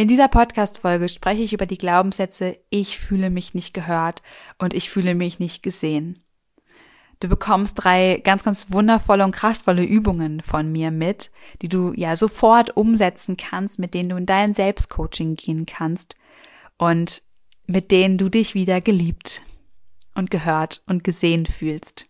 In dieser Podcast-Folge spreche ich über die Glaubenssätze Ich fühle mich nicht gehört und ich fühle mich nicht gesehen. Du bekommst drei ganz, ganz wundervolle und kraftvolle Übungen von mir mit, die du ja sofort umsetzen kannst, mit denen du in dein Selbstcoaching gehen kannst und mit denen du dich wieder geliebt und gehört und gesehen fühlst.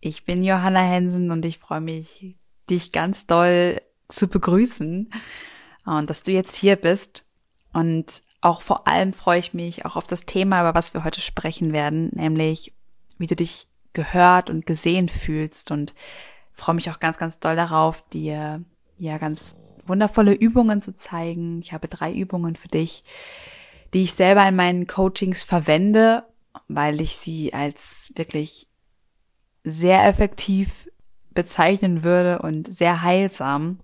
Ich bin Johanna Hensen und ich freue mich, dich ganz doll zu begrüßen und dass du jetzt hier bist. Und auch vor allem freue ich mich auch auf das Thema, über was wir heute sprechen werden, nämlich wie du dich gehört und gesehen fühlst und freue mich auch ganz, ganz doll darauf, dir ja ganz wundervolle Übungen zu zeigen. Ich habe drei Übungen für dich, die ich selber in meinen Coachings verwende, weil ich sie als wirklich sehr effektiv bezeichnen würde und sehr heilsam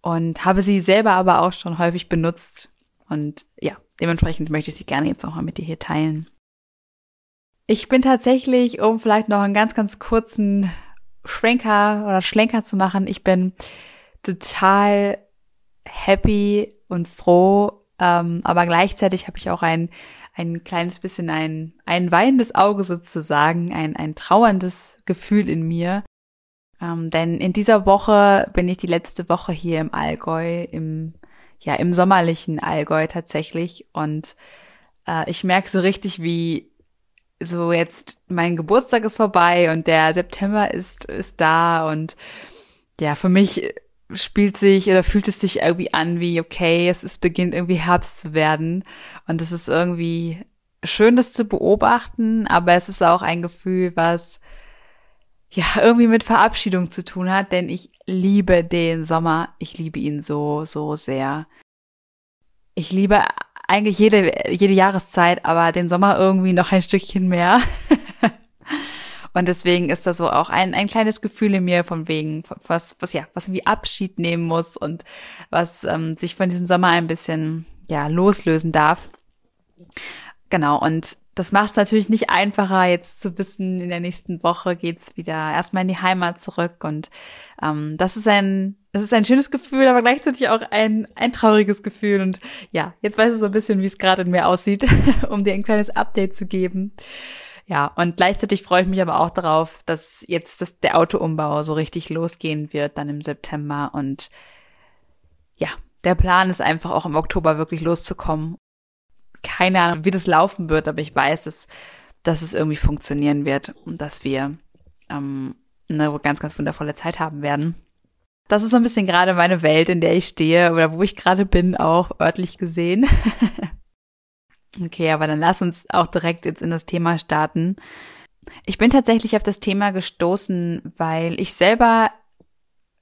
und habe sie selber aber auch schon häufig benutzt und ja, dementsprechend möchte ich sie gerne jetzt auch mal mit dir hier teilen. Ich bin tatsächlich, um vielleicht noch einen ganz, ganz kurzen Schwenker oder Schlenker zu machen, ich bin total happy und froh, ähm, aber gleichzeitig habe ich auch ein ein kleines bisschen ein, ein weinendes Auge sozusagen, ein, ein trauerndes Gefühl in mir. Ähm, denn in dieser Woche bin ich die letzte Woche hier im Allgäu, im, ja, im sommerlichen Allgäu tatsächlich. Und äh, ich merke so richtig, wie so jetzt mein Geburtstag ist vorbei und der September ist, ist da und ja, für mich spielt sich oder fühlt es sich irgendwie an wie, okay, es ist, beginnt irgendwie Herbst zu werden. Und es ist irgendwie schön, das zu beobachten, aber es ist auch ein Gefühl, was ja irgendwie mit Verabschiedung zu tun hat, denn ich liebe den Sommer. Ich liebe ihn so, so sehr. Ich liebe eigentlich jede, jede Jahreszeit, aber den Sommer irgendwie noch ein Stückchen mehr. Und deswegen ist da so auch ein, ein kleines Gefühl in mir von wegen, was, was ja, was irgendwie Abschied nehmen muss und was ähm, sich von diesem Sommer ein bisschen, ja, loslösen darf. Genau, und das macht es natürlich nicht einfacher, jetzt zu wissen, in der nächsten Woche geht's wieder erstmal in die Heimat zurück. Und ähm, das ist ein, das ist ein schönes Gefühl, aber gleichzeitig auch ein, ein trauriges Gefühl. Und ja, jetzt weißt du so ein bisschen, wie es gerade in mir aussieht, um dir ein kleines Update zu geben. Ja, und gleichzeitig freue ich mich aber auch darauf, dass jetzt das, der Autoumbau so richtig losgehen wird, dann im September. Und ja, der Plan ist einfach auch im Oktober wirklich loszukommen. Keine Ahnung, wie das laufen wird, aber ich weiß, dass, dass es irgendwie funktionieren wird und dass wir ähm, eine ganz, ganz wundervolle Zeit haben werden. Das ist so ein bisschen gerade meine Welt, in der ich stehe oder wo ich gerade bin, auch örtlich gesehen. Okay, aber dann lass uns auch direkt jetzt in das Thema starten. Ich bin tatsächlich auf das Thema gestoßen, weil ich selber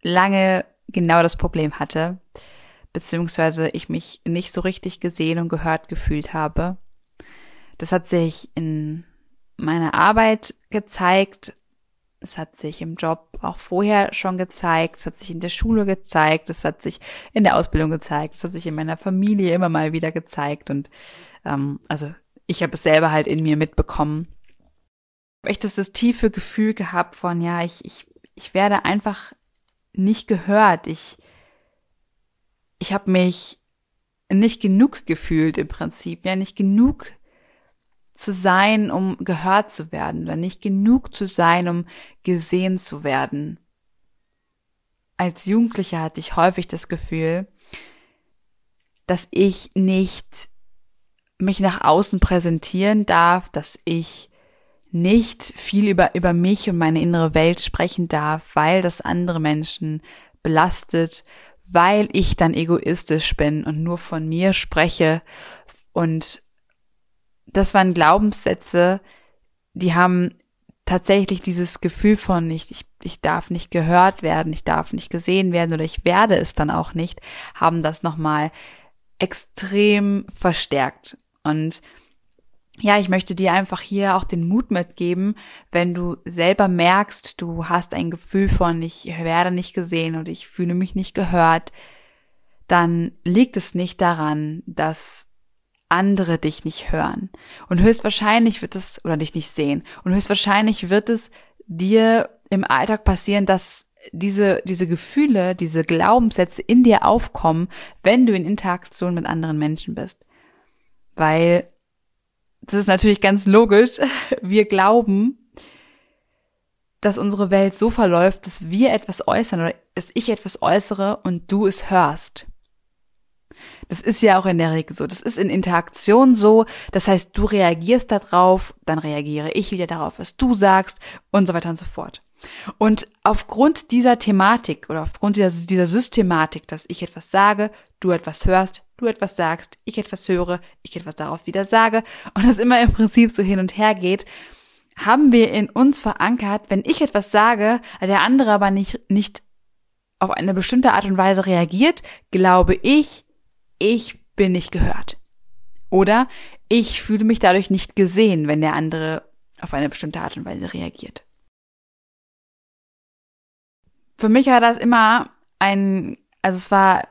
lange genau das Problem hatte, beziehungsweise ich mich nicht so richtig gesehen und gehört gefühlt habe. Das hat sich in meiner Arbeit gezeigt, es hat sich im Job auch vorher schon gezeigt, es hat sich in der Schule gezeigt, es hat sich in der Ausbildung gezeigt, es hat sich in meiner Familie immer mal wieder gezeigt und ähm, also ich habe es selber halt in mir mitbekommen. Ich habe echt das, das tiefe Gefühl gehabt von, ja, ich, ich, ich werde einfach nicht gehört. Ich, ich habe mich nicht genug gefühlt im Prinzip, ja, nicht genug zu sein, um gehört zu werden, oder nicht genug zu sein, um gesehen zu werden. Als Jugendlicher hatte ich häufig das Gefühl, dass ich nicht mich nach außen präsentieren darf, dass ich nicht viel über, über mich und meine innere Welt sprechen darf, weil das andere Menschen belastet, weil ich dann egoistisch bin und nur von mir spreche. Und das waren Glaubenssätze, die haben tatsächlich dieses Gefühl von nicht, ich, ich darf nicht gehört werden, ich darf nicht gesehen werden oder ich werde es dann auch nicht, haben das nochmal extrem verstärkt. Und ja, ich möchte dir einfach hier auch den Mut mitgeben, wenn du selber merkst, du hast ein Gefühl von, ich werde nicht gesehen oder ich fühle mich nicht gehört, dann liegt es nicht daran, dass andere dich nicht hören. Und höchstwahrscheinlich wird es, oder dich nicht sehen, und höchstwahrscheinlich wird es dir im Alltag passieren, dass diese, diese Gefühle, diese Glaubenssätze in dir aufkommen, wenn du in Interaktion mit anderen Menschen bist. Weil das ist natürlich ganz logisch. Wir glauben, dass unsere Welt so verläuft, dass wir etwas äußern oder dass ich etwas äußere und du es hörst. Das ist ja auch in der Regel so. Das ist in Interaktion so. Das heißt, du reagierst darauf, dann reagiere ich wieder darauf, was du sagst und so weiter und so fort. Und aufgrund dieser Thematik oder aufgrund dieser, dieser Systematik, dass ich etwas sage, du etwas hörst, du etwas sagst, ich etwas höre, ich etwas darauf wieder sage und das immer im Prinzip so hin und her geht, haben wir in uns verankert, wenn ich etwas sage, der andere aber nicht, nicht auf eine bestimmte Art und Weise reagiert, glaube ich, ich bin nicht gehört. Oder ich fühle mich dadurch nicht gesehen, wenn der andere auf eine bestimmte Art und Weise reagiert. Für mich war das immer ein, also es war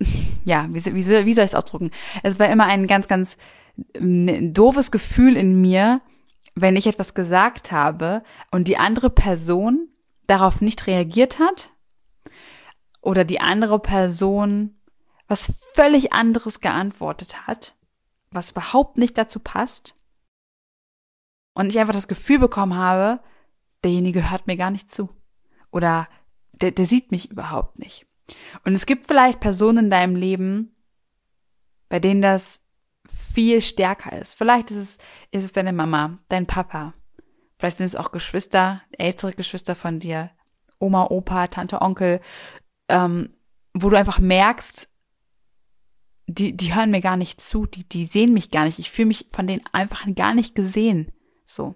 ja, wie, wie, wie soll ich es ausdrücken? Es war immer ein ganz, ganz doofes Gefühl in mir, wenn ich etwas gesagt habe und die andere Person darauf nicht reagiert hat oder die andere Person was völlig anderes geantwortet hat, was überhaupt nicht dazu passt und ich einfach das Gefühl bekommen habe, derjenige hört mir gar nicht zu oder der, der sieht mich überhaupt nicht. Und es gibt vielleicht Personen in deinem Leben, bei denen das viel stärker ist. Vielleicht ist es, ist es deine Mama, dein Papa. Vielleicht sind es auch Geschwister, ältere Geschwister von dir, Oma, Opa, Tante, Onkel, ähm, wo du einfach merkst, die, die hören mir gar nicht zu, die, die sehen mich gar nicht. Ich fühle mich von denen einfach gar nicht gesehen. So.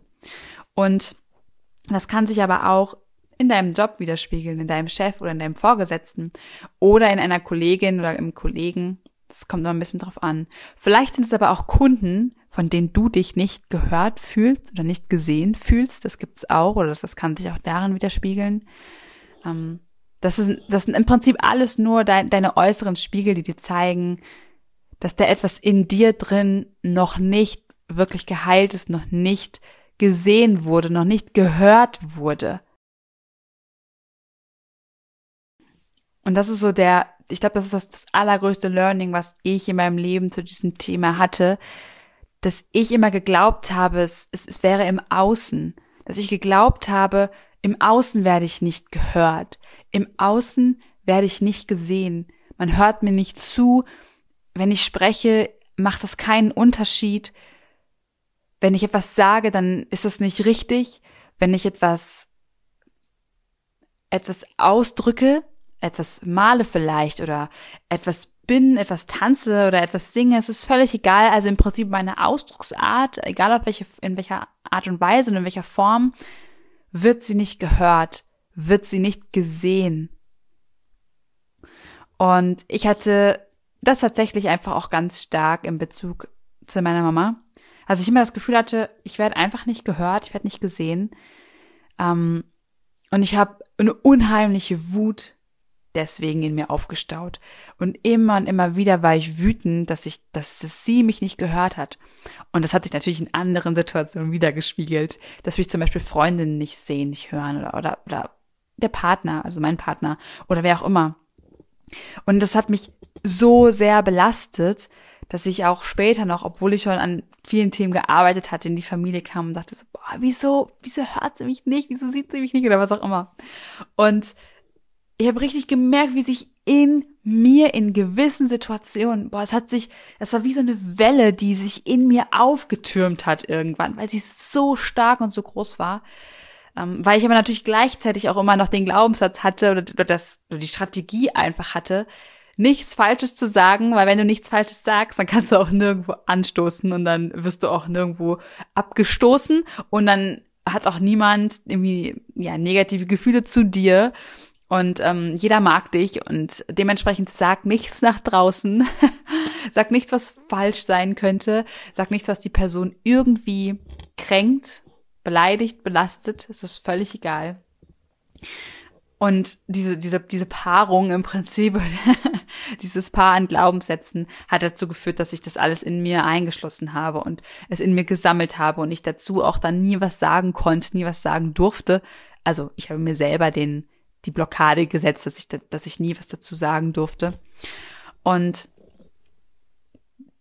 Und das kann sich aber auch in deinem Job widerspiegeln, in deinem Chef oder in deinem Vorgesetzten oder in einer Kollegin oder im Kollegen. Das kommt noch ein bisschen drauf an. Vielleicht sind es aber auch Kunden, von denen du dich nicht gehört fühlst oder nicht gesehen fühlst. Das gibt's auch oder das, das kann sich auch darin widerspiegeln. Ähm, das, ist, das sind im Prinzip alles nur dein, deine äußeren Spiegel, die dir zeigen, dass da etwas in dir drin noch nicht wirklich geheilt ist, noch nicht gesehen wurde, noch nicht gehört wurde. Und das ist so der, ich glaube, das ist das, das allergrößte Learning, was ich in meinem Leben zu diesem Thema hatte, dass ich immer geglaubt habe, es, es, es wäre im Außen, dass ich geglaubt habe, im Außen werde ich nicht gehört, im Außen werde ich nicht gesehen, man hört mir nicht zu, wenn ich spreche, macht das keinen Unterschied, wenn ich etwas sage, dann ist das nicht richtig, wenn ich etwas etwas ausdrücke, etwas male vielleicht oder etwas bin, etwas tanze oder etwas singe, es ist völlig egal. Also im Prinzip meine Ausdrucksart, egal auf welche, in welcher Art und Weise und in welcher Form, wird sie nicht gehört, wird sie nicht gesehen. Und ich hatte das tatsächlich einfach auch ganz stark in Bezug zu meiner Mama. Also ich immer das Gefühl hatte, ich werde einfach nicht gehört, ich werde nicht gesehen. Ähm, und ich habe eine unheimliche Wut deswegen in mir aufgestaut. Und immer und immer wieder war ich wütend, dass ich, dass, dass sie mich nicht gehört hat. Und das hat sich natürlich in anderen Situationen wieder gespiegelt, dass mich zum Beispiel Freundinnen nicht sehen, nicht hören oder, oder, oder der Partner, also mein Partner oder wer auch immer. Und das hat mich so sehr belastet, dass ich auch später noch, obwohl ich schon an vielen Themen gearbeitet hatte, in die Familie kam und dachte so, boah, wieso, wieso hört sie mich nicht, wieso sieht sie mich nicht oder was auch immer. Und ich habe richtig gemerkt, wie sich in mir in gewissen Situationen, boah, es hat sich, es war wie so eine Welle, die sich in mir aufgetürmt hat irgendwann, weil sie so stark und so groß war, Ähm, weil ich aber natürlich gleichzeitig auch immer noch den Glaubenssatz hatte oder, oder, das, oder die Strategie einfach hatte, nichts Falsches zu sagen, weil wenn du nichts Falsches sagst, dann kannst du auch nirgendwo anstoßen und dann wirst du auch nirgendwo abgestoßen und dann hat auch niemand irgendwie ja negative Gefühle zu dir und ähm, jeder mag dich und dementsprechend sag nichts nach draußen, sag nichts, was falsch sein könnte, sag nichts, was die Person irgendwie kränkt, beleidigt, belastet, es ist völlig egal. Und diese, diese, diese Paarung im Prinzip, dieses Paar an Glaubenssätzen hat dazu geführt, dass ich das alles in mir eingeschlossen habe und es in mir gesammelt habe und ich dazu auch dann nie was sagen konnte, nie was sagen durfte. Also ich habe mir selber den, die Blockade gesetzt, dass ich, dass ich nie was dazu sagen durfte. Und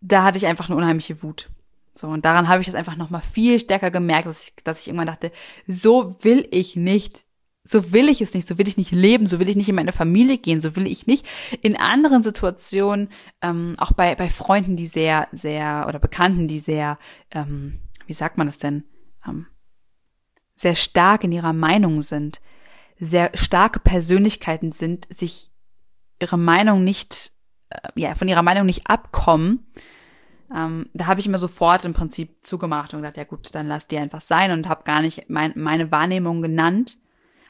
da hatte ich einfach eine unheimliche Wut. So, und daran habe ich das einfach nochmal viel stärker gemerkt, dass ich, dass ich irgendwann dachte, so will ich nicht so will ich es nicht, so will ich nicht leben, so will ich nicht in meine Familie gehen, so will ich nicht in anderen Situationen, ähm, auch bei, bei Freunden, die sehr, sehr, oder Bekannten, die sehr, ähm, wie sagt man das denn, ähm, sehr stark in ihrer Meinung sind, sehr starke Persönlichkeiten sind, sich ihre Meinung nicht, äh, ja, von ihrer Meinung nicht abkommen, ähm, da habe ich immer sofort im Prinzip zugemacht und gedacht, ja gut, dann lass die einfach sein und habe gar nicht mein, meine Wahrnehmung genannt,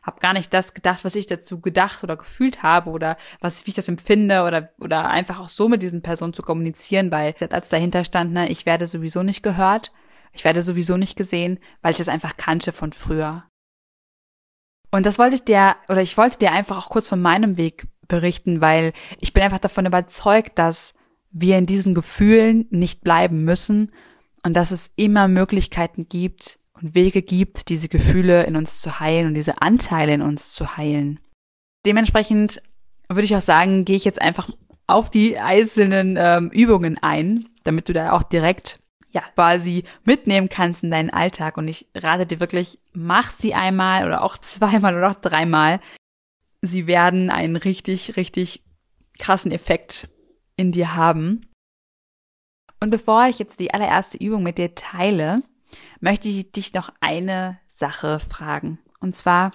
habe gar nicht das gedacht, was ich dazu gedacht oder gefühlt habe oder was wie ich das empfinde oder oder einfach auch so mit diesen Personen zu kommunizieren, weil als dahinter stand, ne, ich werde sowieso nicht gehört, ich werde sowieso nicht gesehen, weil ich das einfach kannte von früher. Und das wollte ich dir oder ich wollte dir einfach auch kurz von meinem Weg berichten, weil ich bin einfach davon überzeugt, dass wir in diesen Gefühlen nicht bleiben müssen und dass es immer Möglichkeiten gibt, und Wege gibt, diese Gefühle in uns zu heilen und diese Anteile in uns zu heilen. Dementsprechend würde ich auch sagen, gehe ich jetzt einfach auf die einzelnen ähm, Übungen ein, damit du da auch direkt ja quasi mitnehmen kannst in deinen Alltag. Und ich rate dir wirklich, mach sie einmal oder auch zweimal oder auch dreimal. Sie werden einen richtig, richtig krassen Effekt in dir haben. Und bevor ich jetzt die allererste Übung mit dir teile, möchte ich dich noch eine Sache fragen. Und zwar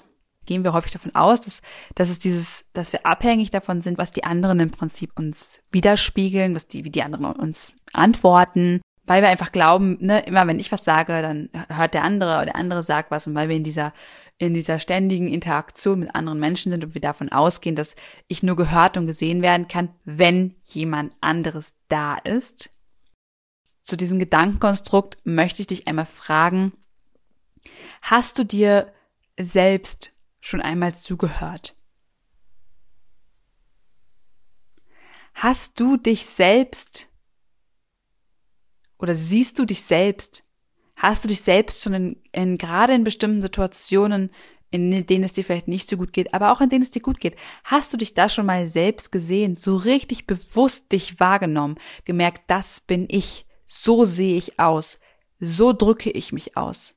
gehen wir häufig davon aus, dass, dass es dieses, dass wir abhängig davon sind, was die anderen im Prinzip uns widerspiegeln, was die, wie die anderen uns antworten, weil wir einfach glauben, ne, immer wenn ich was sage, dann hört der andere oder der andere sagt was und weil wir in dieser in dieser ständigen Interaktion mit anderen Menschen sind und wir davon ausgehen, dass ich nur gehört und gesehen werden kann, wenn jemand anderes da ist, zu diesem Gedankenkonstrukt möchte ich dich einmal fragen, hast du dir selbst schon einmal zugehört? Hast du dich selbst oder siehst du dich selbst? Hast du dich selbst schon in, in gerade in bestimmten Situationen, in denen es dir vielleicht nicht so gut geht, aber auch in denen es dir gut geht, hast du dich da schon mal selbst gesehen, so richtig bewusst dich wahrgenommen, gemerkt, das bin ich, so sehe ich aus. So drücke ich mich aus.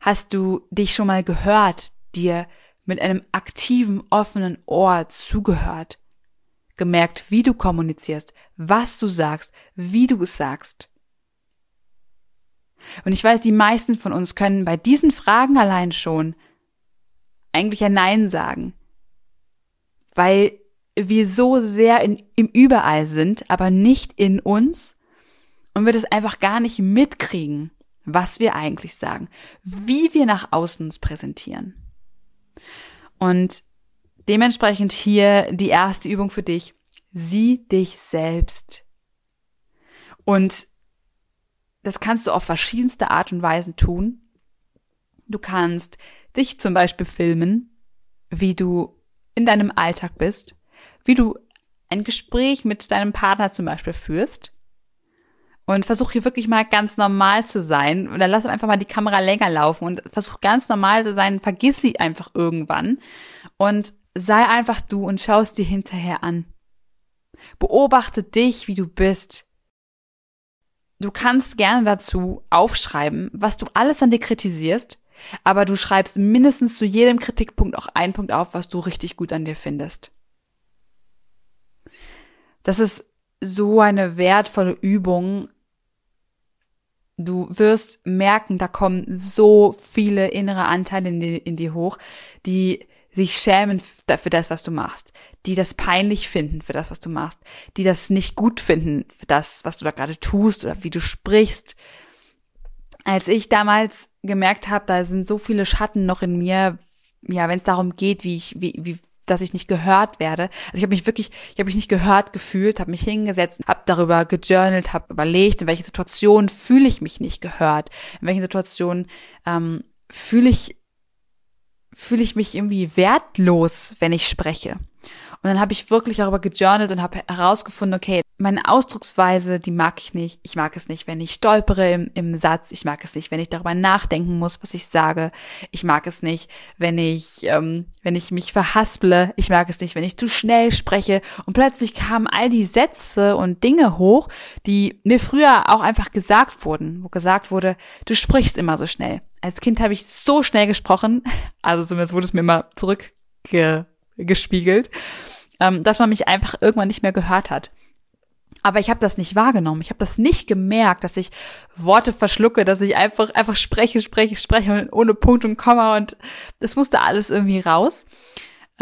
Hast du dich schon mal gehört, dir mit einem aktiven, offenen Ohr zugehört? Gemerkt, wie du kommunizierst, was du sagst, wie du es sagst? Und ich weiß, die meisten von uns können bei diesen Fragen allein schon eigentlich ein Nein sagen, weil wir so sehr in, im Überall sind, aber nicht in uns und wir das einfach gar nicht mitkriegen, was wir eigentlich sagen, wie wir nach außen uns präsentieren. Und dementsprechend hier die erste Übung für dich. Sieh dich selbst. Und das kannst du auf verschiedenste Art und Weisen tun. Du kannst dich zum Beispiel filmen, wie du in deinem Alltag bist, wie du ein Gespräch mit deinem Partner zum Beispiel führst und versuch hier wirklich mal ganz normal zu sein. Dann lass einfach mal die Kamera länger laufen und versuch ganz normal zu sein. Vergiss sie einfach irgendwann und sei einfach du und schau es dir hinterher an. Beobachte dich, wie du bist. Du kannst gerne dazu aufschreiben, was du alles an dir kritisierst, aber du schreibst mindestens zu jedem Kritikpunkt auch einen Punkt auf, was du richtig gut an dir findest. Das ist so eine wertvolle Übung, Du wirst merken, da kommen so viele innere Anteile in dir, in dir hoch, die sich schämen für das, was du machst, die das peinlich finden für das, was du machst, die das nicht gut finden für das, was du da gerade tust oder wie du sprichst. Als ich damals gemerkt habe, da sind so viele Schatten noch in mir, ja, wenn es darum geht, wie ich, wie, wie, dass ich nicht gehört werde. Also ich habe mich wirklich, ich habe mich nicht gehört gefühlt, habe mich hingesetzt, habe darüber gejournalt, habe überlegt, in welchen Situationen fühle ich mich nicht gehört, in welchen Situationen ähm, fühle ich fühle ich mich irgendwie wertlos, wenn ich spreche. Und dann habe ich wirklich darüber gejournalt und habe herausgefunden, okay, meine Ausdrucksweise, die mag ich nicht. Ich mag es nicht, wenn ich stolpere im, im, Satz. Ich mag es nicht, wenn ich darüber nachdenken muss, was ich sage. Ich mag es nicht, wenn ich, ähm, wenn ich mich verhasple. Ich mag es nicht, wenn ich zu schnell spreche. Und plötzlich kamen all die Sätze und Dinge hoch, die mir früher auch einfach gesagt wurden, wo gesagt wurde, du sprichst immer so schnell. Als Kind habe ich so schnell gesprochen, also zumindest wurde es mir mal zurückgespiegelt, ähm, dass man mich einfach irgendwann nicht mehr gehört hat. Aber ich habe das nicht wahrgenommen. Ich habe das nicht gemerkt, dass ich Worte verschlucke, dass ich einfach einfach spreche, spreche, spreche ohne Punkt und Komma und das musste alles irgendwie raus.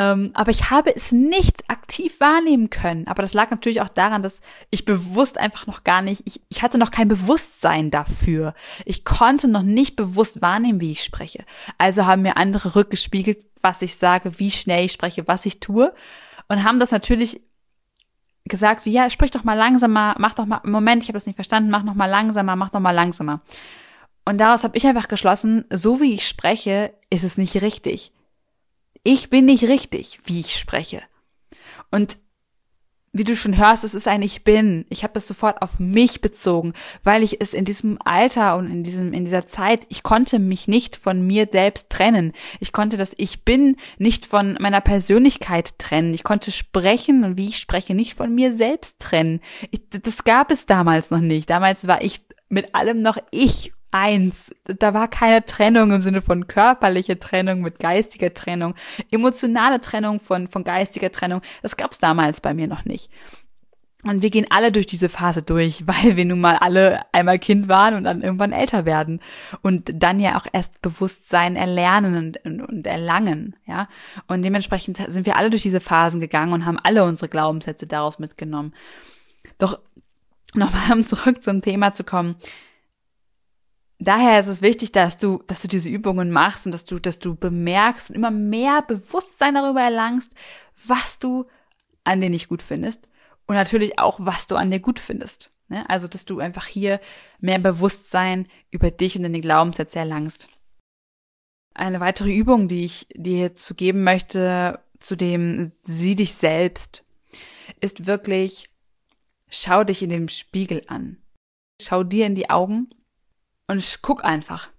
Ähm, aber ich habe es nicht aktiv wahrnehmen können. Aber das lag natürlich auch daran, dass ich bewusst einfach noch gar nicht, ich, ich hatte noch kein Bewusstsein dafür. Ich konnte noch nicht bewusst wahrnehmen, wie ich spreche. Also haben mir andere rückgespiegelt, was ich sage, wie schnell ich spreche, was ich tue und haben das natürlich gesagt, wie, ja, sprich doch mal langsamer, mach doch mal, Moment, ich habe das nicht verstanden, mach noch mal langsamer, mach doch mal langsamer. Und daraus habe ich einfach geschlossen, so wie ich spreche, ist es nicht richtig. Ich bin nicht richtig, wie ich spreche. Und wie du schon hörst, es ist ein Ich bin. Ich habe das sofort auf mich bezogen, weil ich es in diesem Alter und in diesem in dieser Zeit, ich konnte mich nicht von mir selbst trennen. Ich konnte das Ich bin nicht von meiner Persönlichkeit trennen. Ich konnte sprechen und wie ich spreche nicht von mir selbst trennen. Ich, das gab es damals noch nicht. Damals war ich mit allem noch ich eins. Da war keine Trennung im Sinne von körperliche Trennung mit geistiger Trennung, emotionale Trennung von, von geistiger Trennung. Das gab's damals bei mir noch nicht. Und wir gehen alle durch diese Phase durch, weil wir nun mal alle einmal Kind waren und dann irgendwann älter werden und dann ja auch erst Bewusstsein erlernen und, und, und erlangen, ja. Und dementsprechend sind wir alle durch diese Phasen gegangen und haben alle unsere Glaubenssätze daraus mitgenommen. Doch nochmal, um zurück zum Thema zu kommen daher ist es wichtig, dass du, dass du diese Übungen machst und dass du, dass du bemerkst und immer mehr Bewusstsein darüber erlangst, was du an dir nicht gut findest und natürlich auch, was du an dir gut findest. Ne? Also, dass du einfach hier mehr Bewusstsein über dich und deine Glaubenssätze erlangst. Eine weitere Übung, die ich dir zu geben möchte, zu dem sieh dich selbst, ist wirklich, schau dich in dem Spiegel an. Schau dir in die Augen und guck einfach.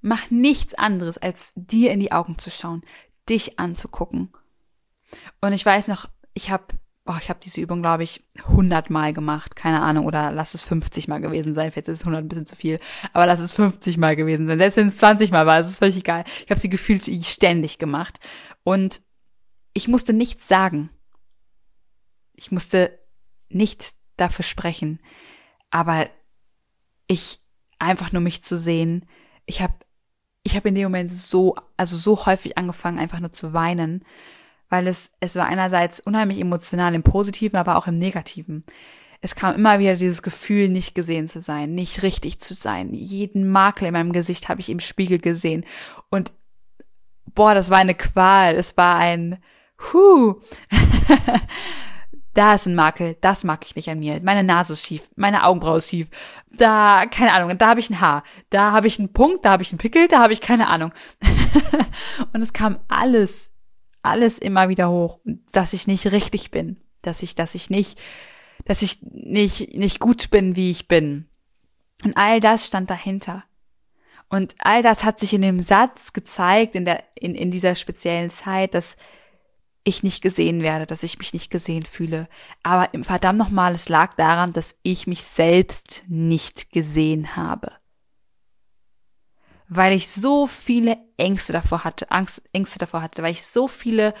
Mach nichts anderes, als dir in die Augen zu schauen, dich anzugucken. Und ich weiß noch, ich habe oh, ich habe diese Übung, glaube ich, 100 Mal gemacht, keine Ahnung, oder lass es 50 Mal gewesen sein, vielleicht ist es 100 ein bisschen zu viel, aber lass es 50 Mal gewesen sein, selbst wenn es 20 Mal war, ist es völlig egal. Ich habe sie gefühlt ständig gemacht und ich musste nichts sagen. Ich musste nicht dafür sprechen, aber ich einfach nur mich zu sehen. Ich habe ich habe in dem Moment so also so häufig angefangen einfach nur zu weinen, weil es es war einerseits unheimlich emotional im positiven, aber auch im negativen. Es kam immer wieder dieses Gefühl, nicht gesehen zu sein, nicht richtig zu sein. Jeden Makel in meinem Gesicht habe ich im Spiegel gesehen und boah, das war eine Qual, es war ein Huh. da ist ein Makel, das mag ich nicht an mir. Meine Nase ist schief, meine Augenbraue ist schief. Da, keine Ahnung, da habe ich ein Haar, da habe ich einen Punkt, da habe ich einen Pickel, da habe ich keine Ahnung. und es kam alles, alles immer wieder hoch, dass ich nicht richtig bin, dass ich, dass ich nicht, dass ich nicht, nicht gut bin, wie ich bin. Und all das stand dahinter. Und all das hat sich in dem Satz gezeigt, in der, in, in dieser speziellen Zeit, dass ich nicht gesehen werde, dass ich mich nicht gesehen fühle. Aber im verdammt nochmal, es lag daran, dass ich mich selbst nicht gesehen habe. Weil ich so viele Ängste davor hatte, Angst, Ängste davor hatte, weil ich so viele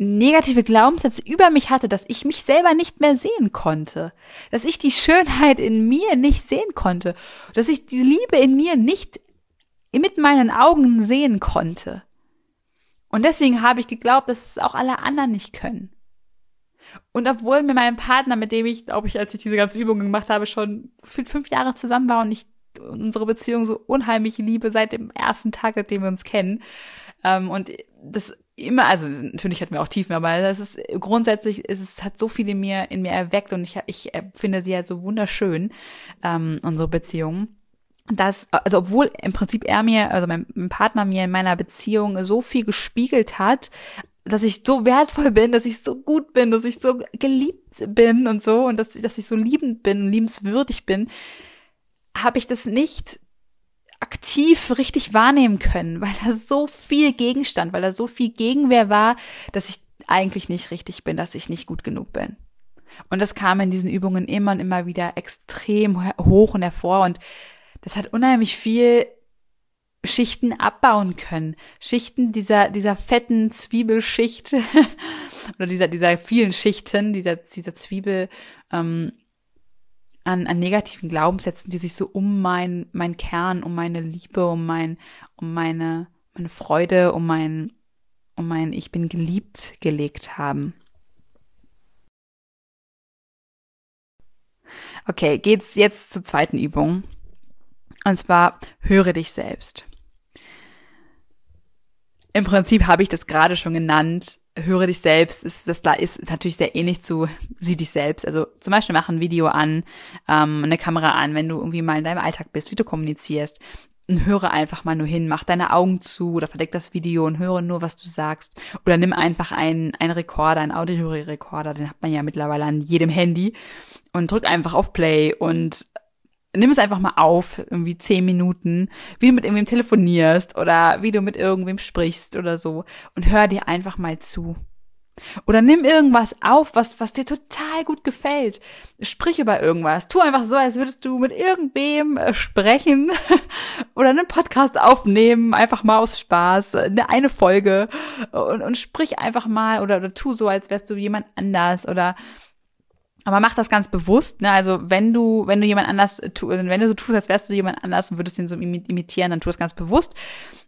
negative Glaubenssätze über mich hatte, dass ich mich selber nicht mehr sehen konnte, dass ich die Schönheit in mir nicht sehen konnte, dass ich die Liebe in mir nicht mit meinen Augen sehen konnte. Und deswegen habe ich geglaubt, dass es auch alle anderen nicht können. Und obwohl mir mein Partner, mit dem ich, glaube ich, als ich diese ganze Übung gemacht habe, schon fünf Jahre zusammen war und ich unsere Beziehung so unheimlich liebe seit dem ersten Tag, seitdem wir uns kennen. Ähm, und das immer, also natürlich hatten wir auch Tiefen, aber es ist grundsätzlich, es ist, hat so viel in mir, in mir erweckt und ich, ich finde sie halt so wunderschön, ähm, unsere Beziehung. Dass, also obwohl im Prinzip er mir, also mein, mein Partner mir in meiner Beziehung so viel gespiegelt hat, dass ich so wertvoll bin, dass ich so gut bin, dass ich so geliebt bin und so und dass, dass ich so liebend bin liebenswürdig bin, habe ich das nicht aktiv richtig wahrnehmen können, weil da so viel Gegenstand, weil da so viel Gegenwehr war, dass ich eigentlich nicht richtig bin, dass ich nicht gut genug bin. Und das kam in diesen Übungen immer und immer wieder extrem hoch und hervor und das hat unheimlich viel Schichten abbauen können. Schichten dieser, dieser fetten Zwiebelschicht oder dieser, dieser vielen Schichten, dieser, dieser Zwiebel, ähm, an, an negativen Glaubenssätzen, die sich so um mein, mein Kern, um meine Liebe, um mein, um meine, meine Freude, um mein, um mein Ich bin geliebt gelegt haben. Okay, geht's jetzt zur zweiten Übung. Und zwar höre dich selbst. Im Prinzip habe ich das gerade schon genannt höre dich selbst, ist das ist, ist natürlich sehr ähnlich zu sieh dich selbst. Also zum Beispiel mach ein Video an, ähm, eine Kamera an, wenn du irgendwie mal in deinem Alltag bist, wie du kommunizierst. Und höre einfach mal nur hin, mach deine Augen zu oder verdeck das Video und höre nur, was du sagst. Oder nimm einfach einen, einen Rekorder, einen Audiorekorder, den hat man ja mittlerweile an jedem Handy und drück einfach auf Play und nimm es einfach mal auf, irgendwie zehn Minuten, wie du mit irgendwem telefonierst oder wie du mit irgendwem sprichst oder so und hör dir einfach mal zu. Oder nimm irgendwas auf, was, was dir total gut gefällt. Sprich über irgendwas. Tu einfach so, als würdest du mit irgendwem äh, sprechen oder einen Podcast aufnehmen, einfach mal aus Spaß, eine, Folge und, und sprich einfach mal oder, oder tu so, als wärst du jemand anders oder aber mach das ganz bewusst, ne? Also wenn du, wenn du jemand anders, tu, also wenn du so tust, als wärst du jemand anders und würdest ihn so imitieren, dann tu es ganz bewusst.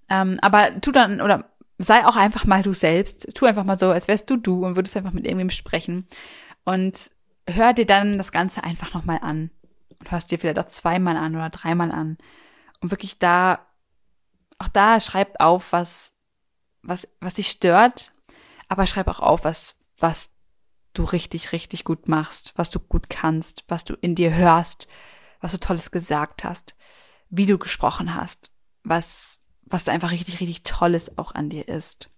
Ähm, aber tu dann, oder sei auch einfach mal du selbst. Tu einfach mal so, als wärst du du und würdest einfach mit irgendwem sprechen. Und hör dir dann das Ganze einfach nochmal an. Und hörst dir vielleicht auch zweimal an oder dreimal an. Und wirklich da, auch da schreib auf, was, was, was dich stört. Aber schreib auch auf, was, was du richtig, richtig gut machst, was du gut kannst, was du in dir hörst, was du Tolles gesagt hast, wie du gesprochen hast, was, was da einfach richtig, richtig Tolles auch an dir ist.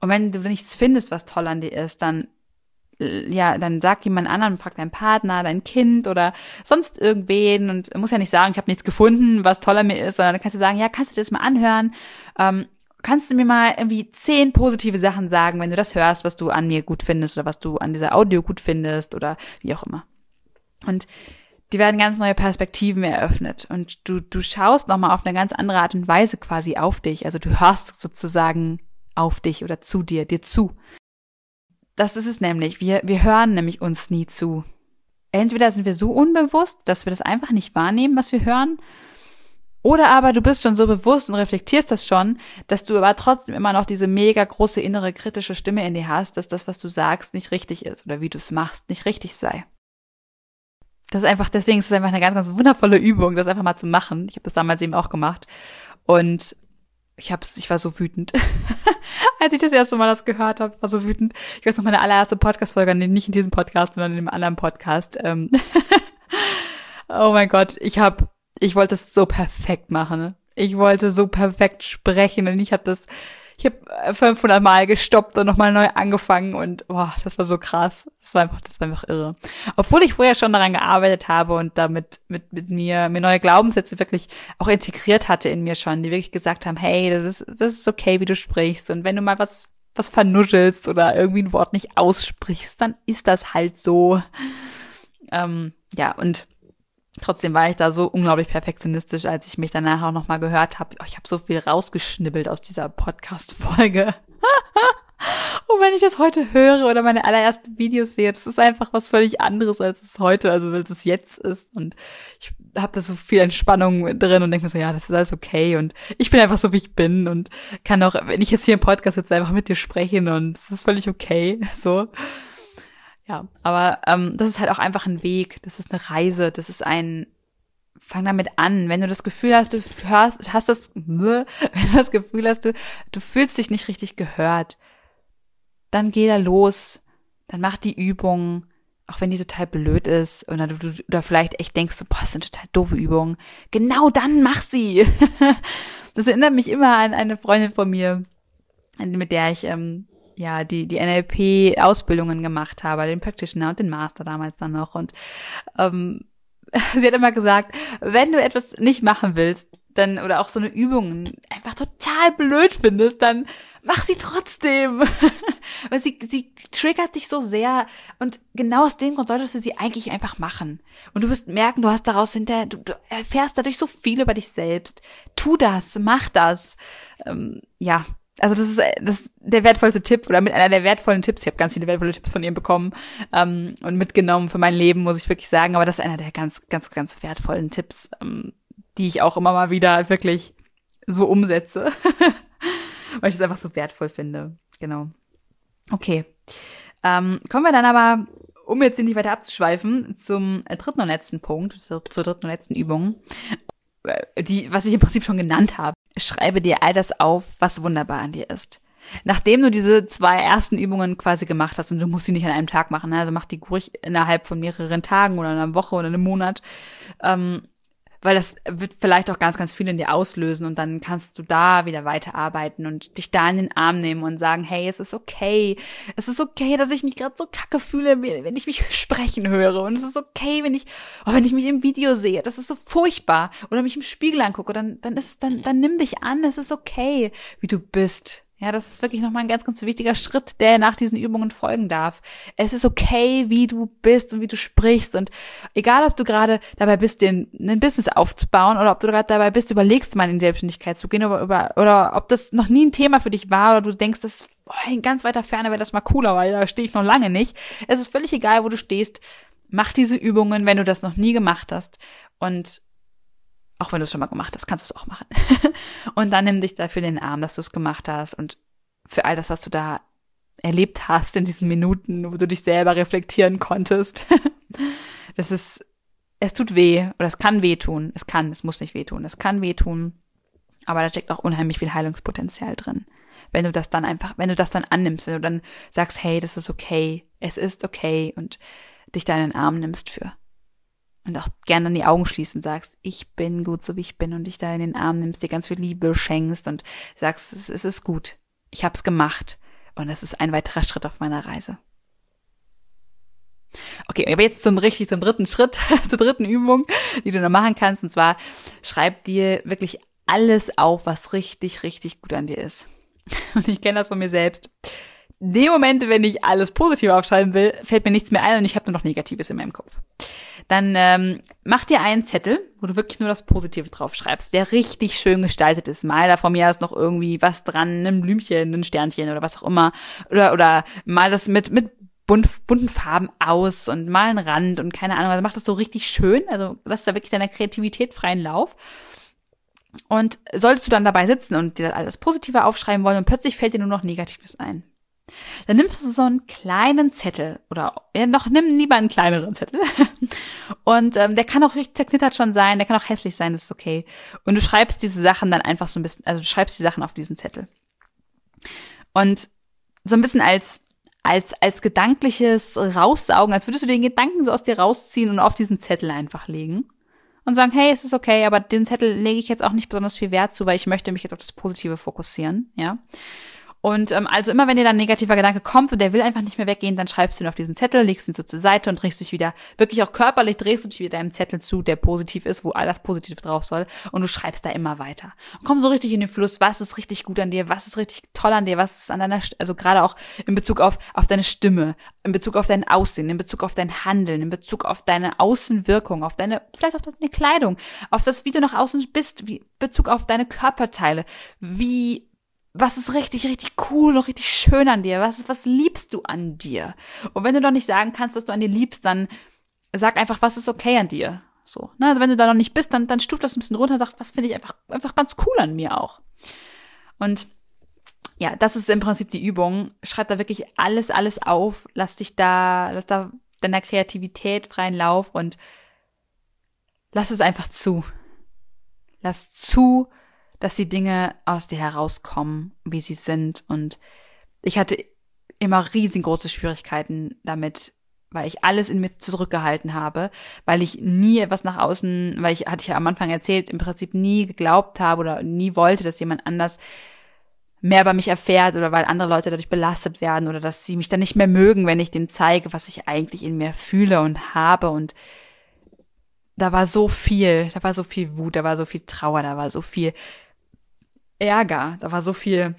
Und wenn du nichts findest, was toll an dir ist, dann ja, dann sag jemand anderen, frag deinen Partner, dein Kind oder sonst irgendwen und muss ja nicht sagen, ich habe nichts gefunden, was toll an mir ist, sondern dann kannst du sagen, ja, kannst du das mal anhören ähm, kannst du mir mal irgendwie zehn positive Sachen sagen, wenn du das hörst, was du an mir gut findest oder was du an dieser Audio gut findest oder wie auch immer. Und die werden ganz neue Perspektiven eröffnet und du, du schaust nochmal auf eine ganz andere Art und Weise quasi auf dich. Also du hörst sozusagen auf dich oder zu dir, dir zu. Das ist es nämlich. Wir, wir hören nämlich uns nie zu. Entweder sind wir so unbewusst, dass wir das einfach nicht wahrnehmen, was wir hören, oder aber du bist schon so bewusst und reflektierst das schon, dass du aber trotzdem immer noch diese mega große innere kritische Stimme in dir hast, dass das, was du sagst, nicht richtig ist oder wie du es machst, nicht richtig sei. Das ist einfach, deswegen ist es einfach eine ganz, ganz wundervolle Übung, das einfach mal zu machen. Ich habe das damals eben auch gemacht. Und ich hab's, ich war so wütend. Als ich das erste Mal das gehört habe, war so wütend. Ich weiß noch meine allererste Podcast-Folge, nicht in diesem Podcast, sondern in einem anderen Podcast. Ähm oh mein Gott, ich habe ich wollte es so perfekt machen. Ich wollte so perfekt sprechen und ich habe das, ich habe 500 Mal gestoppt und nochmal neu angefangen und boah, das war so krass. Das war einfach, das war einfach irre. Obwohl ich vorher schon daran gearbeitet habe und damit mit, mit mir, mir neue Glaubenssätze wirklich auch integriert hatte in mir schon, die wirklich gesagt haben, hey, das ist, das ist okay, wie du sprichst und wenn du mal was was vernuschelst oder irgendwie ein Wort nicht aussprichst, dann ist das halt so. Ähm, ja, und Trotzdem war ich da so unglaublich perfektionistisch, als ich mich danach auch nochmal gehört habe. Ich habe so viel rausgeschnibbelt aus dieser Podcast-Folge. Und wenn ich das heute höre oder meine allerersten Videos sehe, das ist einfach was völlig anderes, als es heute, also als es jetzt ist. Und ich habe da so viel Entspannung drin und denke mir so, ja, das ist alles okay. Und ich bin einfach so, wie ich bin und kann auch, wenn ich jetzt hier im Podcast sitze, einfach mit dir sprechen und es ist völlig okay. So. Ja, aber ähm, das ist halt auch einfach ein Weg, das ist eine Reise, das ist ein fang damit an. Wenn du das Gefühl hast, du hörst, hast das, wenn du das Gefühl hast, du, du fühlst dich nicht richtig gehört, dann geh da los, dann mach die Übung, auch wenn die total blöd ist oder du, oder vielleicht echt denkst, boah, das sind total doofe Übungen. Genau dann mach sie. das erinnert mich immer an eine Freundin von mir, mit der ich ähm, ja, die, die NLP-Ausbildungen gemacht habe, den Practitioner und den Master damals dann noch. Und ähm, sie hat immer gesagt, wenn du etwas nicht machen willst, dann, oder auch so eine Übung einfach total blöd findest, dann mach sie trotzdem. Weil sie, sie triggert dich so sehr. Und genau aus dem Grund solltest du sie eigentlich einfach machen. Und du wirst merken, du hast daraus hinter, du, du erfährst dadurch so viel über dich selbst. Tu das, mach das. Ähm, ja, also das ist, äh, das ist der wertvollste Tipp oder mit einer der wertvollen Tipps. Ich habe ganz viele wertvolle Tipps von ihr bekommen ähm, und mitgenommen für mein Leben, muss ich wirklich sagen. Aber das ist einer der ganz, ganz, ganz wertvollen Tipps, ähm, die ich auch immer mal wieder wirklich so umsetze, weil ich es einfach so wertvoll finde. Genau. Okay. Ähm, kommen wir dann aber, um jetzt nicht weiter abzuschweifen, zum dritten und letzten Punkt, zur, zur dritten und letzten Übung, äh, die, was ich im Prinzip schon genannt habe. Schreibe dir all das auf, was wunderbar an dir ist. Nachdem du diese zwei ersten Übungen quasi gemacht hast, und du musst sie nicht an einem Tag machen, ne? also mach die ruhig innerhalb von mehreren Tagen oder einer Woche oder einem Monat, ähm, weil das wird vielleicht auch ganz, ganz viel in dir auslösen und dann kannst du da wieder weiterarbeiten und dich da in den Arm nehmen und sagen, hey, es ist okay, es ist okay, dass ich mich gerade so kacke fühle, wenn ich mich sprechen höre und es ist okay, wenn ich, oh, wenn ich mich im Video sehe, das ist so furchtbar. Oder mich im Spiegel angucke, dann, dann ist, dann, dann nimm dich an, es ist okay, wie du bist. Ja, das ist wirklich nochmal ein ganz, ganz wichtiger Schritt, der nach diesen Übungen folgen darf. Es ist okay, wie du bist und wie du sprichst. Und egal, ob du gerade dabei bist, den, ein Business aufzubauen oder ob du gerade dabei bist, überlegst mal in die Selbstständigkeit zu gehen oder, oder, oder ob das noch nie ein Thema für dich war oder du denkst, das oh, in ganz weiter Ferne wäre das mal cooler, weil da stehe ich noch lange nicht. Es ist völlig egal, wo du stehst. Mach diese Übungen, wenn du das noch nie gemacht hast. Und auch wenn du es schon mal gemacht hast, kannst du es auch machen. und dann nimm dich dafür den Arm, dass du es gemacht hast und für all das, was du da erlebt hast in diesen Minuten, wo du dich selber reflektieren konntest. das ist, es tut weh oder es kann weh tun. Es kann, es muss nicht weh tun. Es kann weh tun. Aber da steckt auch unheimlich viel Heilungspotenzial drin. Wenn du das dann einfach, wenn du das dann annimmst, wenn du dann sagst, hey, das ist okay, es ist okay und dich da in den Arm nimmst für und auch gerne an die Augen schließen sagst, ich bin gut, so wie ich bin und dich da in den Arm nimmst, dir ganz viel Liebe schenkst und sagst, es, ist gut, ich hab's gemacht und es ist ein weiterer Schritt auf meiner Reise. Okay, aber jetzt zum richtig zum dritten Schritt, zur dritten Übung, die du noch machen kannst und zwar schreib dir wirklich alles auf, was richtig, richtig gut an dir ist. Und ich kenne das von mir selbst. In dem Moment, wenn ich alles positiv aufschreiben will, fällt mir nichts mehr ein und ich habe nur noch Negatives in meinem Kopf dann ähm, mach dir einen Zettel, wo du wirklich nur das Positive drauf schreibst, der richtig schön gestaltet ist. Mal da von mir aus noch irgendwie was dran, ein Blümchen, ein Sternchen oder was auch immer. Oder, oder mal das mit, mit bunt, bunten Farben aus und mal einen Rand und keine Ahnung. Also mach das so richtig schön. Also lass da wirklich deiner Kreativität freien Lauf. Und solltest du dann dabei sitzen und dir alles Positive aufschreiben wollen und plötzlich fällt dir nur noch Negatives ein. Dann nimmst du so einen kleinen Zettel oder ja, noch nimm lieber einen kleineren Zettel. Und ähm, der kann auch richtig zerknittert schon sein, der kann auch hässlich sein, das ist okay. Und du schreibst diese Sachen dann einfach so ein bisschen, also du schreibst die Sachen auf diesen Zettel. Und so ein bisschen als als als gedankliches raussaugen, als würdest du den Gedanken so aus dir rausziehen und auf diesen Zettel einfach legen und sagen, hey, es ist okay, aber den Zettel lege ich jetzt auch nicht besonders viel Wert zu, weil ich möchte mich jetzt auf das Positive fokussieren, ja. Und ähm, also immer, wenn dir dann ein negativer Gedanke kommt und der will einfach nicht mehr weggehen, dann schreibst du ihn auf diesen Zettel, legst ihn so zur Seite und drehst dich wieder, wirklich auch körperlich drehst du dich wieder deinem Zettel zu, der positiv ist, wo all das Positive drauf soll. Und du schreibst da immer weiter. Und komm so richtig in den Fluss, was ist richtig gut an dir, was ist richtig toll an dir, was ist an deiner, also gerade auch in Bezug auf, auf deine Stimme, in Bezug auf dein Aussehen, in Bezug auf dein Handeln, in Bezug auf deine Außenwirkung, auf deine, vielleicht auf deine Kleidung, auf das, wie du nach außen bist, wie Bezug auf deine Körperteile, wie was ist richtig, richtig cool und richtig schön an dir? Was, was liebst du an dir? Und wenn du doch nicht sagen kannst, was du an dir liebst, dann sag einfach, was ist okay an dir? So. Ne? Also wenn du da noch nicht bist, dann, dann stuft das ein bisschen runter und sag, was finde ich einfach, einfach ganz cool an mir auch. Und ja, das ist im Prinzip die Übung. Schreib da wirklich alles, alles auf. Lass dich da, lass da deiner Kreativität freien Lauf und lass es einfach zu. Lass zu, dass die Dinge aus dir herauskommen, wie sie sind. Und ich hatte immer riesengroße Schwierigkeiten damit, weil ich alles in mir zurückgehalten habe, weil ich nie etwas nach außen, weil ich, hatte ich ja am Anfang erzählt, im Prinzip nie geglaubt habe oder nie wollte, dass jemand anders mehr über mich erfährt oder weil andere Leute dadurch belastet werden oder dass sie mich dann nicht mehr mögen, wenn ich denen zeige, was ich eigentlich in mir fühle und habe und da war so viel, da war so viel Wut, da war so viel Trauer, da war so viel Ärger, da war so viel,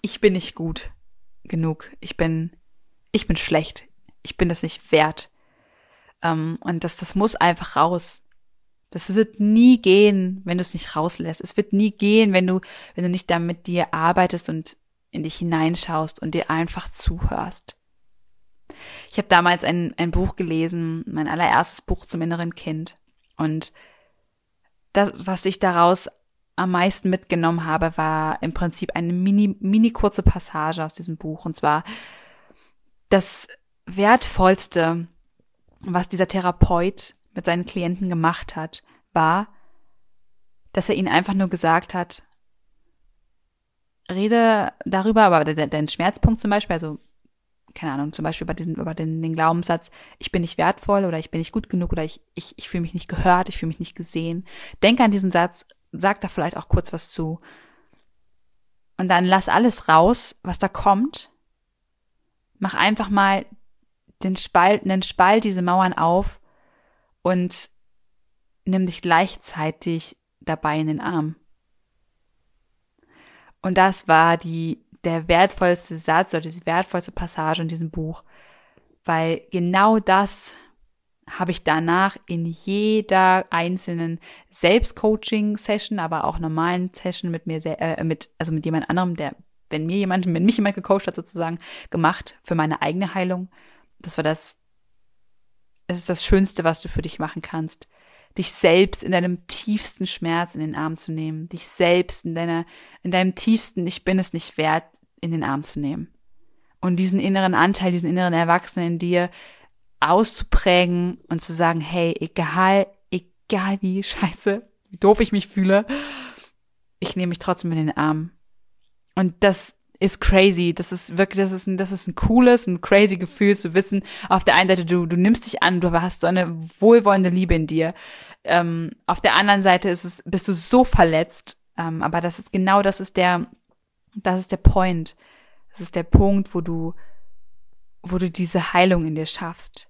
ich bin nicht gut genug, ich bin, ich bin schlecht, ich bin das nicht wert. Ähm, und das, das muss einfach raus. Das wird nie gehen, wenn du es nicht rauslässt. Es wird nie gehen, wenn du, wenn du nicht da mit dir arbeitest und in dich hineinschaust und dir einfach zuhörst. Ich habe damals ein, ein Buch gelesen, mein allererstes Buch zum inneren Kind. Und das, was ich daraus am meisten mitgenommen habe, war im Prinzip eine mini, mini kurze Passage aus diesem Buch. Und zwar das wertvollste, was dieser Therapeut mit seinen Klienten gemacht hat, war, dass er ihnen einfach nur gesagt hat, rede darüber, aber dein Schmerzpunkt zum Beispiel, also keine Ahnung, zum Beispiel über diesen, über den, den Glaubenssatz, ich bin nicht wertvoll oder ich bin nicht gut genug oder ich, ich, ich fühle mich nicht gehört, ich fühle mich nicht gesehen. Denk an diesen Satz, sag da vielleicht auch kurz was zu. Und dann lass alles raus, was da kommt. Mach einfach mal den Spalt, einen Spalt, diese Mauern auf und nimm dich gleichzeitig dabei in den Arm. Und das war die, der wertvollste Satz oder die wertvollste Passage in diesem Buch, weil genau das habe ich danach in jeder einzelnen Selbstcoaching-Session, aber auch normalen Session mit mir, äh, mit, also mit jemand anderem, der, wenn mir jemand, wenn mich jemand gecoacht hat sozusagen, gemacht für meine eigene Heilung. Das war das, es ist das Schönste, was du für dich machen kannst dich selbst in deinem tiefsten Schmerz in den Arm zu nehmen, dich selbst in deiner, in deinem tiefsten Ich bin es nicht wert in den Arm zu nehmen. Und diesen inneren Anteil, diesen inneren Erwachsenen in dir auszuprägen und zu sagen, hey, egal, egal wie scheiße, wie doof ich mich fühle, ich nehme mich trotzdem in den Arm. Und das ist crazy. Das ist wirklich, das ist ein, das ist ein cooles, ein crazy Gefühl zu wissen. Auf der einen Seite, du, du nimmst dich an, du hast so eine wohlwollende Liebe in dir. Ähm, auf der anderen Seite ist es, bist du so verletzt. Ähm, aber das ist genau, das ist der, das ist der Point. Das ist der Punkt, wo du, wo du diese Heilung in dir schaffst.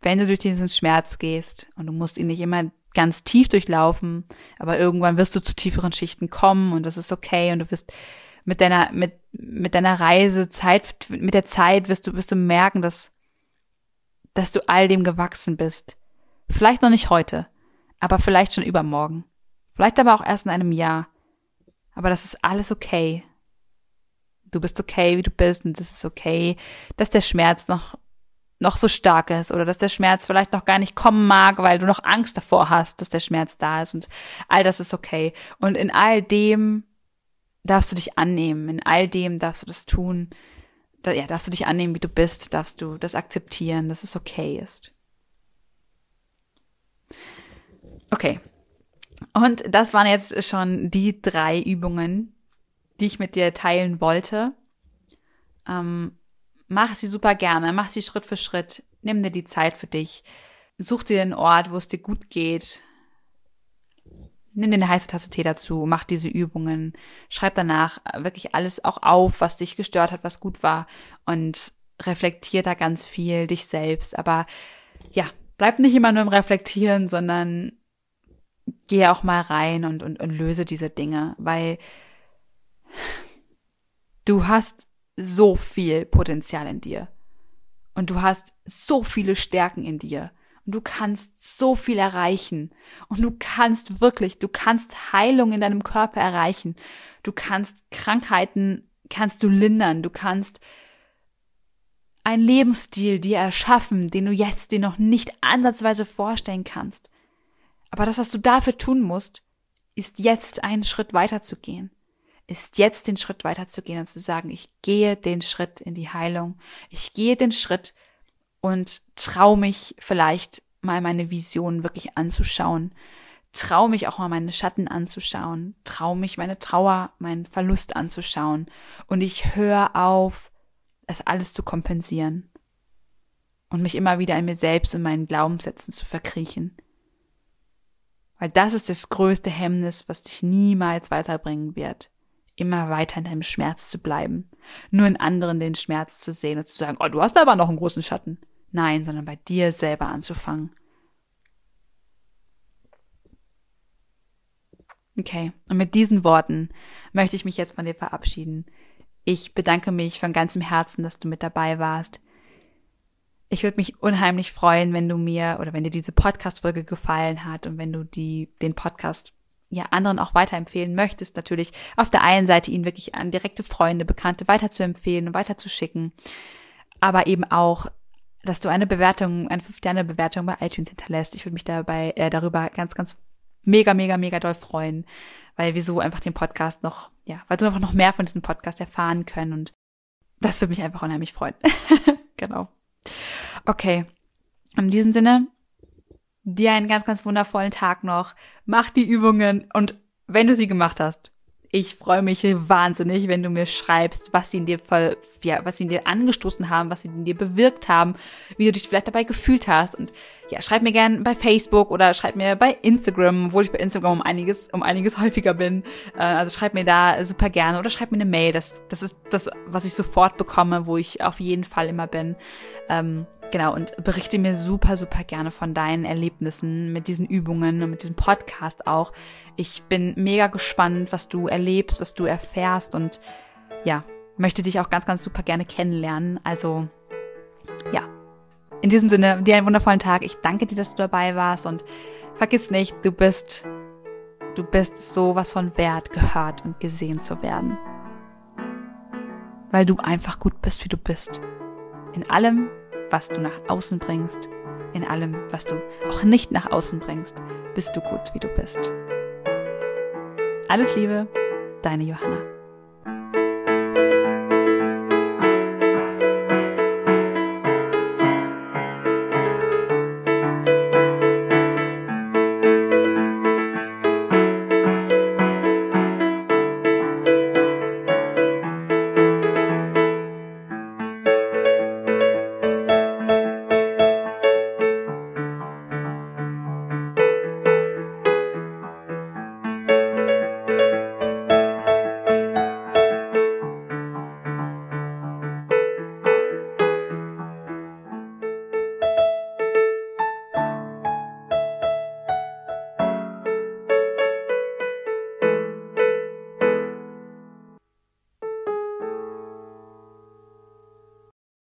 Wenn du durch diesen Schmerz gehst und du musst ihn nicht immer ganz tief durchlaufen, aber irgendwann wirst du zu tieferen Schichten kommen und das ist okay und du wirst mit deiner, mit, mit deiner Reise, Zeit, mit der Zeit wirst du, wirst du merken, dass, dass du all dem gewachsen bist. Vielleicht noch nicht heute, aber vielleicht schon übermorgen. Vielleicht aber auch erst in einem Jahr. Aber das ist alles okay. Du bist okay, wie du bist, und es ist okay, dass der Schmerz noch, noch so stark ist oder dass der Schmerz vielleicht noch gar nicht kommen mag, weil du noch Angst davor hast, dass der Schmerz da ist und all das ist okay. Und in all dem darfst du dich annehmen. In all dem darfst du das tun. Da, ja, darfst du dich annehmen, wie du bist. Darfst du das akzeptieren, dass es okay ist. Okay. Und das waren jetzt schon die drei Übungen, die ich mit dir teilen wollte. Ähm, mach sie super gerne. Mach sie Schritt für Schritt. Nimm dir die Zeit für dich. Such dir einen Ort, wo es dir gut geht nimm dir eine heiße Tasse Tee dazu, mach diese Übungen, schreib danach wirklich alles auch auf, was dich gestört hat, was gut war und reflektier da ganz viel dich selbst. Aber ja, bleib nicht immer nur im Reflektieren, sondern geh auch mal rein und, und, und löse diese Dinge, weil du hast so viel Potenzial in dir und du hast so viele Stärken in dir Und du kannst so viel erreichen. Und du kannst wirklich, du kannst Heilung in deinem Körper erreichen. Du kannst Krankheiten, kannst du lindern. Du kannst einen Lebensstil dir erschaffen, den du jetzt dir noch nicht ansatzweise vorstellen kannst. Aber das, was du dafür tun musst, ist jetzt einen Schritt weiter zu gehen. Ist jetzt den Schritt weiter zu gehen und zu sagen, ich gehe den Schritt in die Heilung. Ich gehe den Schritt und trau mich vielleicht mal meine Vision wirklich anzuschauen. Trau mich auch mal meine Schatten anzuschauen. Trau mich meine Trauer, meinen Verlust anzuschauen. Und ich höre auf, es alles zu kompensieren. Und mich immer wieder in mir selbst und meinen Glaubenssätzen zu verkriechen. Weil das ist das größte Hemmnis, was dich niemals weiterbringen wird. Immer weiter in deinem Schmerz zu bleiben. Nur in anderen den Schmerz zu sehen und zu sagen, oh, du hast aber noch einen großen Schatten. Nein, sondern bei dir selber anzufangen. Okay, und mit diesen Worten möchte ich mich jetzt von dir verabschieden. Ich bedanke mich von ganzem Herzen, dass du mit dabei warst. Ich würde mich unheimlich freuen, wenn du mir oder wenn dir diese Podcast-Folge gefallen hat und wenn du die, den Podcast ja anderen auch weiterempfehlen möchtest, natürlich auf der einen Seite ihn wirklich an direkte Freunde, Bekannte weiterzuempfehlen und weiterzuschicken, aber eben auch dass du eine Bewertung, eine 5-Sterne-Bewertung bei iTunes hinterlässt. Ich würde mich dabei äh, darüber ganz, ganz mega, mega, mega doll freuen, weil wir so einfach den Podcast noch, ja, weil du einfach noch mehr von diesem Podcast erfahren können und das würde mich einfach unheimlich freuen. genau. Okay. In diesem Sinne, dir einen ganz, ganz wundervollen Tag noch. Mach die Übungen und wenn du sie gemacht hast, ich freue mich wahnsinnig, wenn du mir schreibst, was sie in dir voll, ja, was sie in dir angestoßen haben, was sie in dir bewirkt haben, wie du dich vielleicht dabei gefühlt hast. Und ja, schreib mir gern bei Facebook oder schreib mir bei Instagram, obwohl ich bei Instagram um einiges, um einiges häufiger bin. Äh, also schreib mir da super gerne oder schreib mir eine Mail. Das, das ist das, was ich sofort bekomme, wo ich auf jeden Fall immer bin. Ähm, Genau, und berichte mir super, super gerne von deinen Erlebnissen mit diesen Übungen und mit diesem Podcast auch. Ich bin mega gespannt, was du erlebst, was du erfährst und ja, möchte dich auch ganz, ganz super gerne kennenlernen. Also, ja. In diesem Sinne, dir einen wundervollen Tag. Ich danke dir, dass du dabei warst und vergiss nicht, du bist, du bist so was von wert, gehört und gesehen zu werden. Weil du einfach gut bist, wie du bist. In allem, was du nach außen bringst, in allem, was du auch nicht nach außen bringst, bist du gut, wie du bist. Alles Liebe, deine Johanna.